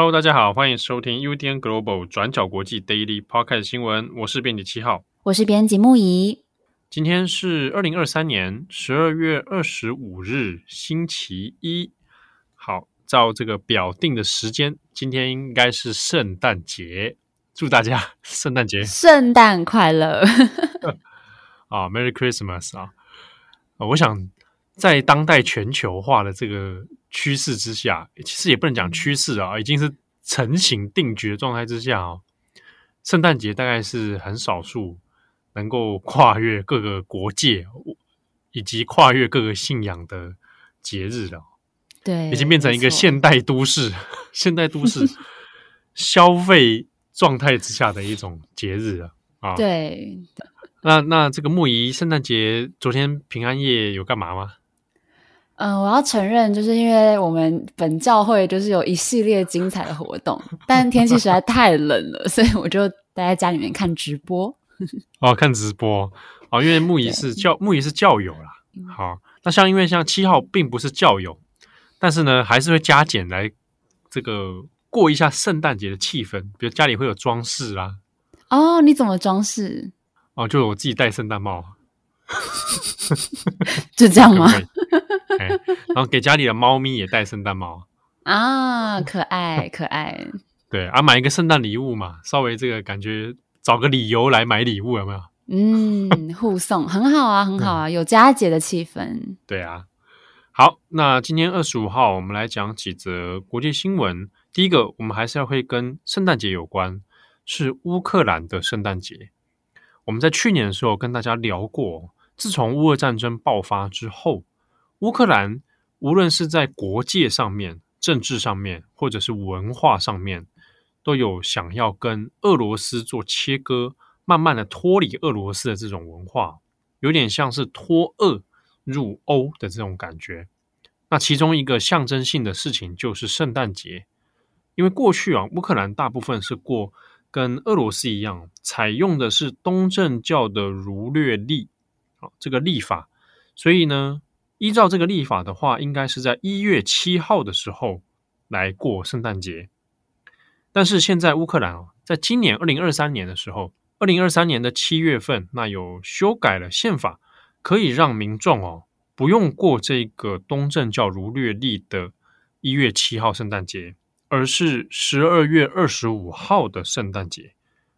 Hello，大家好，欢迎收听 UDN Global 转角国际 Daily Podcast 新闻。我是编辑七号，我是编辑木仪。今天是二零二三年十二月二十五日，星期一。好，照这个表定的时间，今天应该是圣诞节，祝大家 圣诞节圣诞快乐 啊，Merry Christmas 啊！我想在当代全球化的这个。趋势之下，其实也不能讲趋势啊，已经是成型定局的状态之下哦。圣诞节大概是很少数能够跨越各个国界以及跨越各个信仰的节日了，对，已经变成一个现代都市、现代都市消费状态之下的一种节日了啊。对，那那这个木仪圣诞节昨天平安夜有干嘛吗？嗯，我要承认，就是因为我们本教会就是有一系列精彩的活动，但天气实在太冷了，所以我就待在家里面看直播。哦，看直播哦，因为木仪是教木仪是教友啦。好，那像因为像七号并不是教友，但是呢，还是会加减来这个过一下圣诞节的气氛，比如家里会有装饰啦。哦，你怎么装饰？哦，就是我自己戴圣诞帽。就这样吗？欸、然后给家里的猫咪也戴圣诞帽啊，可 爱可爱。对啊，买一个圣诞礼物嘛，稍微这个感觉找个理由来买礼物有没有？嗯，互送很好啊，很好啊，有佳节的气氛。对啊，好，那今天二十五号，我们来讲几则国际新闻。第一个，我们还是要会跟圣诞节有关，是乌克兰的圣诞节。我们在去年的时候跟大家聊过，自从乌俄战争爆发之后。乌克兰无论是在国界上面、政治上面，或者是文化上面，都有想要跟俄罗斯做切割，慢慢的脱离俄罗斯的这种文化，有点像是脱俄入欧的这种感觉。那其中一个象征性的事情就是圣诞节，因为过去啊，乌克兰大部分是过跟俄罗斯一样，采用的是东正教的儒略历，好，这个历法，所以呢。依照这个历法的话，应该是在一月七号的时候来过圣诞节。但是现在乌克兰哦，在今年二零二三年的时候，二零二三年的七月份，那有修改了宪法，可以让民众哦不用过这个东正教儒略历的一月七号圣诞节，而是十二月二十五号的圣诞节。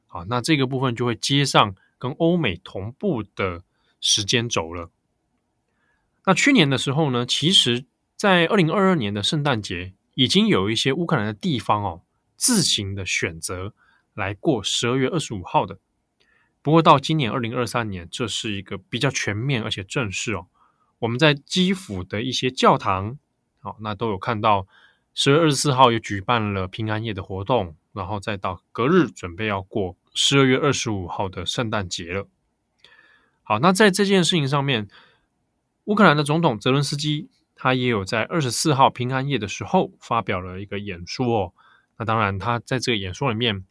好，那这个部分就会接上跟欧美同步的时间轴了。那去年的时候呢，其实，在二零二二年的圣诞节，已经有一些乌克兰的地方哦，自行的选择来过十二月二十五号的。不过到今年二零二三年，这是一个比较全面而且正式哦。我们在基辅的一些教堂，好，那都有看到十月二十四号也举办了平安夜的活动，然后再到隔日准备要过十二月二十五号的圣诞节了。好，那在这件事情上面。乌克兰的总统泽伦斯基，他也有在二十四号平安夜的时候发表了一个演说哦。那当然，他在这个演说里面，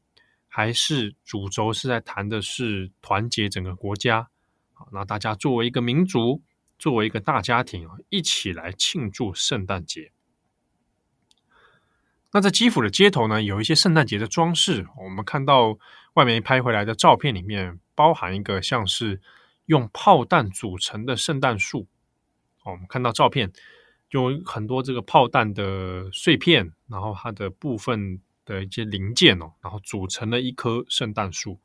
还是主轴是在谈的是团结整个国家。那大家作为一个民族，作为一个大家庭，一起来庆祝圣诞节。那在基辅的街头呢，有一些圣诞节的装饰。我们看到外面拍回来的照片里面，包含一个像是用炮弹组成的圣诞树。哦，我们看到照片，有很多这个炮弹的碎片，然后它的部分的一些零件哦，然后组成了一棵圣诞树。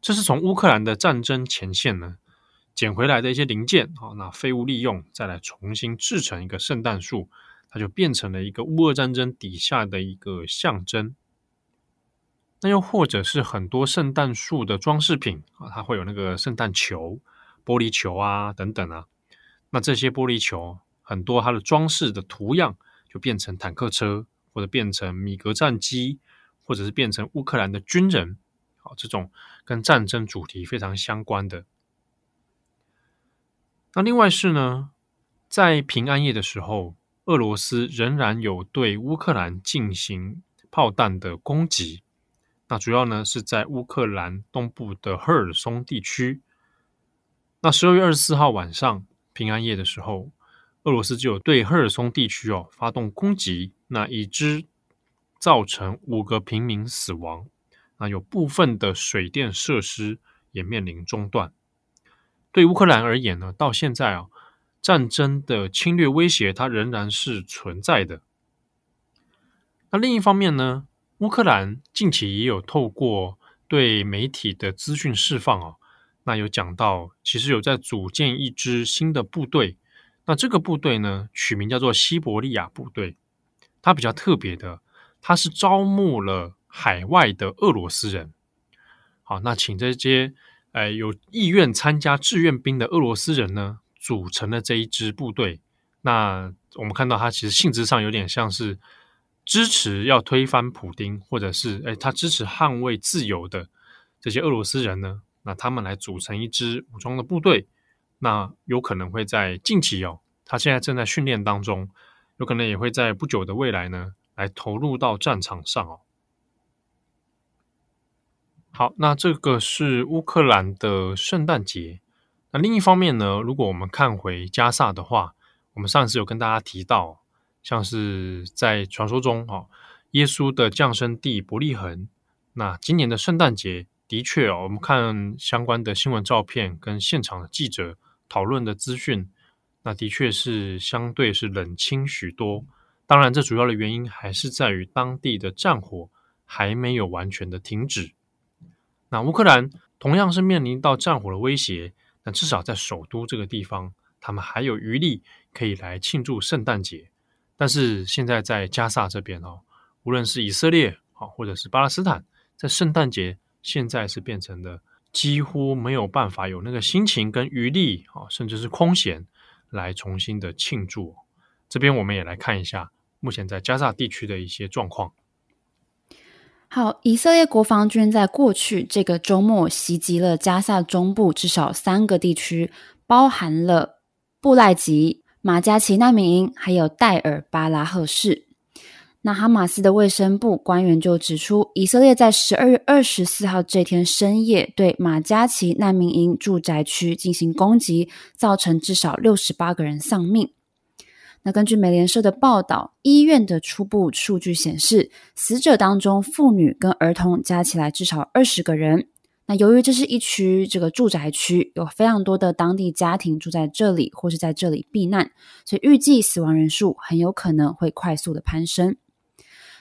这是从乌克兰的战争前线呢捡回来的一些零件，好，那废物利用，再来重新制成一个圣诞树，它就变成了一个乌俄战争底下的一个象征。那又或者是很多圣诞树的装饰品啊，它会有那个圣诞球、玻璃球啊等等啊。那这些玻璃球很多，它的装饰的图样就变成坦克车，或者变成米格战机，或者是变成乌克兰的军人，好，这种跟战争主题非常相关的。那另外是呢，在平安夜的时候，俄罗斯仍然有对乌克兰进行炮弹的攻击。那主要呢是在乌克兰东部的赫尔松地区。那十二月二十四号晚上。平安夜的时候，俄罗斯就有对赫尔松地区哦发动攻击，那已知造成五个平民死亡，那有部分的水电设施也面临中断。对乌克兰而言呢，到现在啊，战争的侵略威胁它仍然是存在的。那另一方面呢，乌克兰近期也有透过对媒体的资讯释放哦，那有讲到，其实有在组建一支新的部队。那这个部队呢，取名叫做西伯利亚部队。它比较特别的，它是招募了海外的俄罗斯人。好，那请这些呃有意愿参加志愿兵的俄罗斯人呢，组成了这一支部队。那我们看到，它其实性质上有点像是支持要推翻普丁，或者是诶他支持捍卫自由的这些俄罗斯人呢。那他们来组成一支武装的部队。那有可能会在近期哦，他现在正在训练当中，有可能也会在不久的未来呢，来投入到战场上哦。好，那这个是乌克兰的圣诞节。那另一方面呢，如果我们看回加萨的话，我们上次有跟大家提到，像是在传说中哦，耶稣的降生地伯利恒。那今年的圣诞节的确哦，我们看相关的新闻照片跟现场的记者。讨论的资讯，那的确是相对是冷清许多。当然，这主要的原因还是在于当地的战火还没有完全的停止。那乌克兰同样是面临到战火的威胁，但至少在首都这个地方，他们还有余力可以来庆祝圣诞节。但是现在在加萨这边哦，无论是以色列啊，或者是巴勒斯坦，在圣诞节现在是变成了。几乎没有办法有那个心情跟余力啊，甚至是空闲来重新的庆祝。这边我们也来看一下目前在加萨地区的一些状况。好，以色列国防军在过去这个周末袭击了加萨中部至少三个地区，包含了布赖吉、马加奇难民营，还有代尔巴拉赫市。那哈马斯的卫生部官员就指出，以色列在十二月二十四号这天深夜对马加奇难民营住宅区进行攻击，造成至少六十八个人丧命。那根据美联社的报道，医院的初步数据显示，死者当中妇女跟儿童加起来至少二十个人。那由于这是一区这个住宅区，有非常多的当地家庭住在这里或是在这里避难，所以预计死亡人数很有可能会快速的攀升。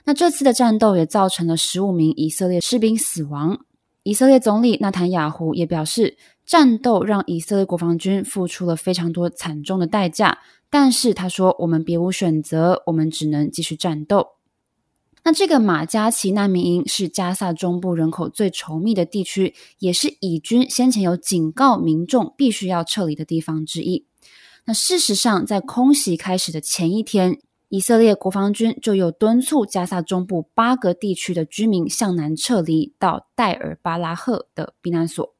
那这次的战斗也造成了十五名以色列士兵死亡。以色列总理纳坦雅胡也表示，战斗让以色列国防军付出了非常多惨重的代价。但是他说，我们别无选择，我们只能继续战斗。那这个马加奇难民营是加萨中部人口最稠密的地区，也是以军先前有警告民众必须要撤离的地方之一。那事实上，在空袭开始的前一天，以色列国防军就又敦促加萨中部八个地区的居民向南撤离到代尔巴拉赫的避难所。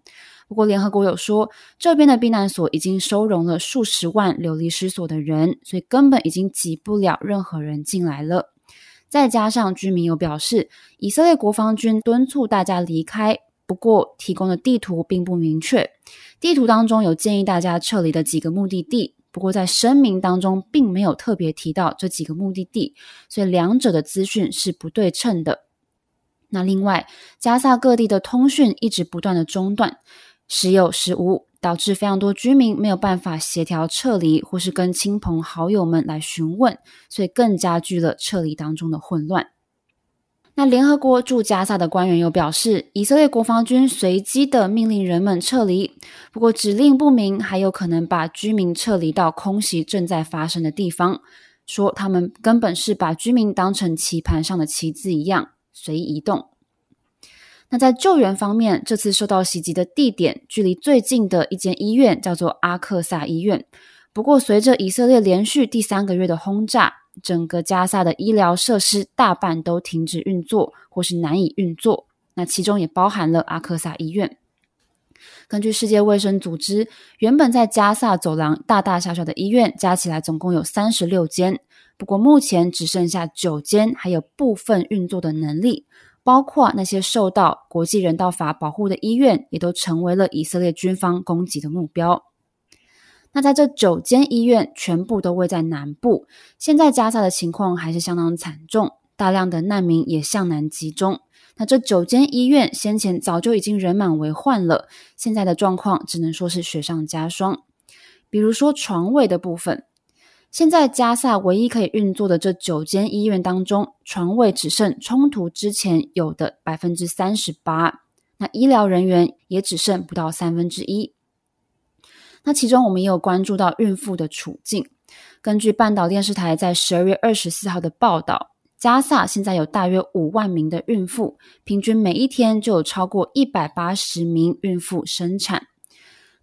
不过，联合国有说，这边的避难所已经收容了数十万流离失所的人，所以根本已经挤不了任何人进来了。再加上居民有表示，以色列国防军敦促大家离开，不过提供的地图并不明确。地图当中有建议大家撤离的几个目的地。不过，在声明当中并没有特别提到这几个目的地，所以两者的资讯是不对称的。那另外，加萨各地的通讯一直不断的中断，时有时无，导致非常多居民没有办法协调撤离，或是跟亲朋好友们来询问，所以更加剧了撤离当中的混乱。那联合国驻加萨的官员又表示，以色列国防军随机的命令人们撤离，不过指令不明，还有可能把居民撤离到空袭正在发生的地方，说他们根本是把居民当成棋盘上的棋子一样随意移动。那在救援方面，这次受到袭击的地点距离最近的一间医院叫做阿克萨医院，不过随着以色列连续第三个月的轰炸。整个加萨的医疗设施大半都停止运作，或是难以运作。那其中也包含了阿克萨医院。根据世界卫生组织，原本在加萨走廊大大小小的医院加起来总共有三十六间，不过目前只剩下九间，还有部分运作的能力。包括那些受到国际人道法保护的医院，也都成为了以色列军方攻击的目标。那在这九间医院全部都位在南部，现在加萨的情况还是相当惨重，大量的难民也向南集中。那这九间医院先前早就已经人满为患了，现在的状况只能说是雪上加霜。比如说床位的部分，现在加萨唯一可以运作的这九间医院当中，床位只剩冲突之前有的百分之三十八，那医疗人员也只剩不到三分之一。那其中我们也有关注到孕妇的处境。根据半岛电视台在十二月二十四号的报道，加萨现在有大约五万名的孕妇，平均每一天就有超过一百八十名孕妇生产。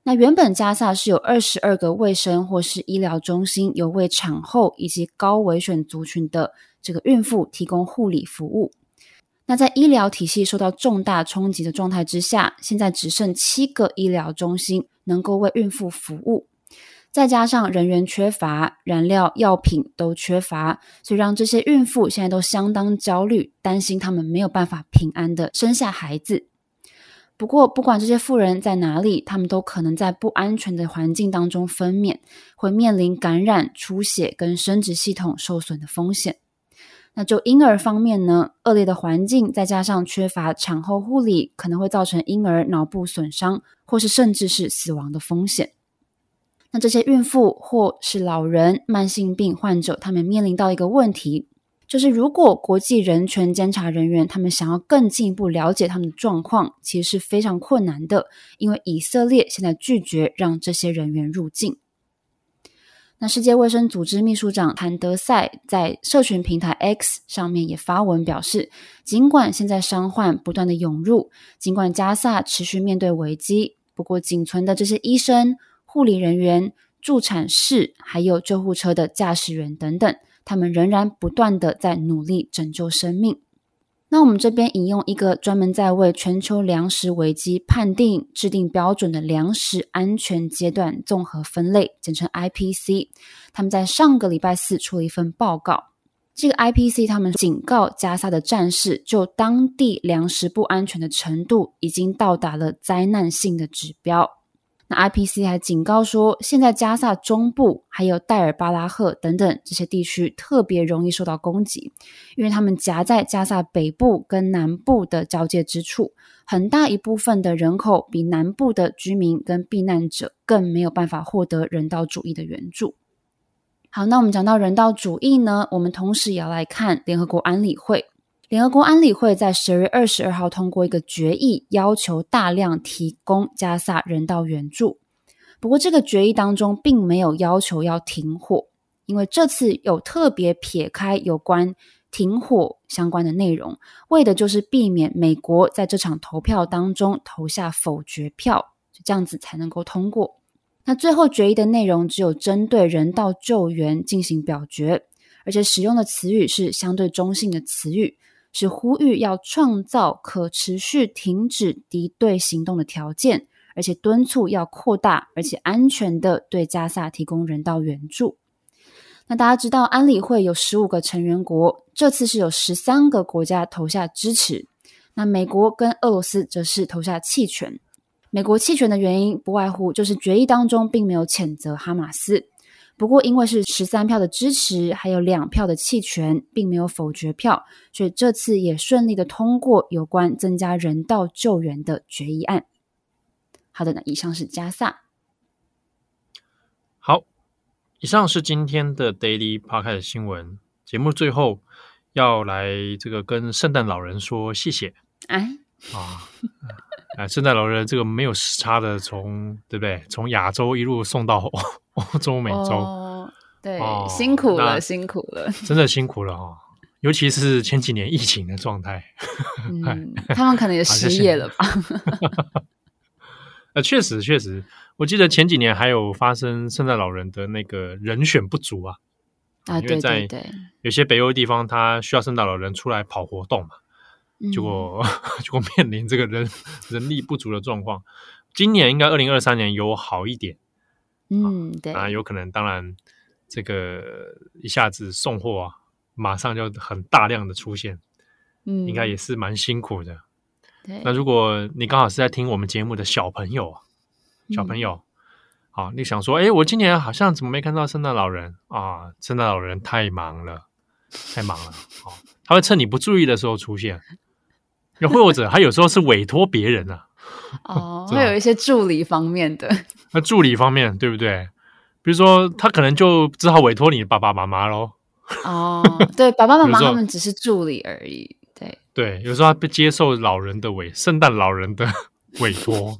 那原本加萨是有二十二个卫生或是医疗中心，有为产后以及高危险族群的这个孕妇提供护理服务。那在医疗体系受到重大冲击的状态之下，现在只剩七个医疗中心能够为孕妇服务，再加上人员缺乏、燃料、药品都缺乏，所以让这些孕妇现在都相当焦虑，担心他们没有办法平安的生下孩子。不过，不管这些妇人在哪里，他们都可能在不安全的环境当中分娩，会面临感染、出血跟生殖系统受损的风险。那就婴儿方面呢，恶劣的环境再加上缺乏产后护理，可能会造成婴儿脑部损伤，或是甚至是死亡的风险。那这些孕妇或是老人、慢性病患者，他们面临到一个问题，就是如果国际人权监察人员他们想要更进一步了解他们的状况，其实是非常困难的，因为以色列现在拒绝让这些人员入境。那世界卫生组织秘书长谭德赛在社群平台 X 上面也发文表示，尽管现在伤患不断的涌入，尽管加萨持续面对危机，不过仅存的这些医生、护理人员、助产士，还有救护车的驾驶员等等，他们仍然不断的在努力拯救生命。那我们这边引用一个专门在为全球粮食危机判定、制定标准的粮食安全阶段综合分类，简称 IPC。他们在上个礼拜四出了一份报告。这个 IPC 他们警告加沙的战士，就当地粮食不安全的程度已经到达了灾难性的指标。那 IPC 还警告说，现在加萨中部还有戴尔巴拉赫等等这些地区特别容易受到攻击，因为他们夹在加萨北部跟南部的交界之处，很大一部分的人口比南部的居民跟避难者更没有办法获得人道主义的援助。好，那我们讲到人道主义呢，我们同时也要来看联合国安理会。联合国安理会在十月二十二号通过一个决议，要求大量提供加萨人道援助。不过，这个决议当中并没有要求要停火，因为这次有特别撇开有关停火相关的内容，为的就是避免美国在这场投票当中投下否决票，就这样子才能够通过。那最后决议的内容只有针对人道救援进行表决，而且使用的词语是相对中性的词语。是呼吁要创造可持续停止敌对行动的条件，而且敦促要扩大而且安全的对加萨提供人道援助。那大家知道，安理会有十五个成员国，这次是有十三个国家投下支持。那美国跟俄罗斯则是投下弃权。美国弃权的原因不外乎就是决议当中并没有谴责哈马斯。不过，因为是十三票的支持，还有两票的弃权，并没有否决票，所以这次也顺利的通过有关增加人道救援的决议案。好的，那以上是加萨。好，以上是今天的 Daily Podcast 新闻。节目最后要来这个跟圣诞老人说谢谢。哎，啊。啊，圣诞老人这个没有时差的从，从对不对？从亚洲一路送到欧洲、美洲，哦、对、哦，辛苦了，辛苦了，真的辛苦了哈、哦！尤其是前几年疫情的状态，嗯、他们可能也失业了吧？呃，确实，确实，我记得前几年还有发生圣诞老人的那个人选不足啊，啊，因为在有些北欧地方，他需要圣诞老人出来跑活动嘛。结果，结果面临这个人人力不足的状况。今年应该二零二三年有好一点，嗯，对啊，有可能。当然，这个一下子送货啊，马上就很大量的出现，嗯，应该也是蛮辛苦的。对，那如果你刚好是在听我们节目的小朋友，小朋友，好、嗯啊，你想说，哎，我今年好像怎么没看到圣诞老人啊？圣诞老人太忙了。太忙了，哦，他会趁你不注意的时候出现。又或者他有时候是委托别人啊，哦，会有一些助理方面的。那助理方面对不对？比如说他可能就只好委托你的爸爸妈妈喽。哦，对，爸爸妈妈 他们只是助理而已。对对，有时候他不接受老人的委，圣诞老人的委托，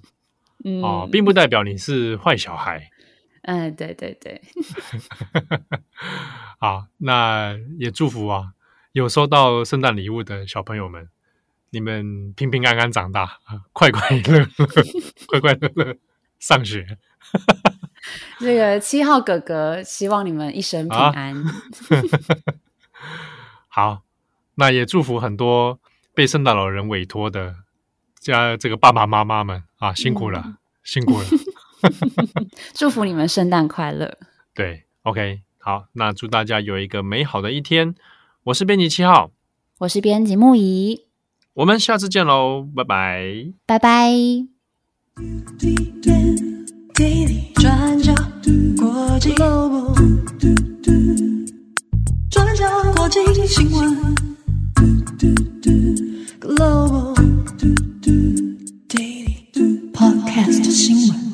嗯、哦，并不代表你是坏小孩。嗯，对对对。好，那也祝福啊，有收到圣诞礼物的小朋友们，你们平平安安长大，快快乐乐，快快乐乐上学。这个七号哥哥希望你们一生平安。啊、好，那也祝福很多被圣诞老人委托的家这个爸爸妈妈们啊，辛苦了，嗯、辛苦了。祝福你们圣诞快乐。对，OK，好，那祝大家有一个美好的一天。我是编辑七号，我是编辑木仪，我们下次见喽，拜拜，拜拜。Global 转交国际新闻，Global Podcast 新闻。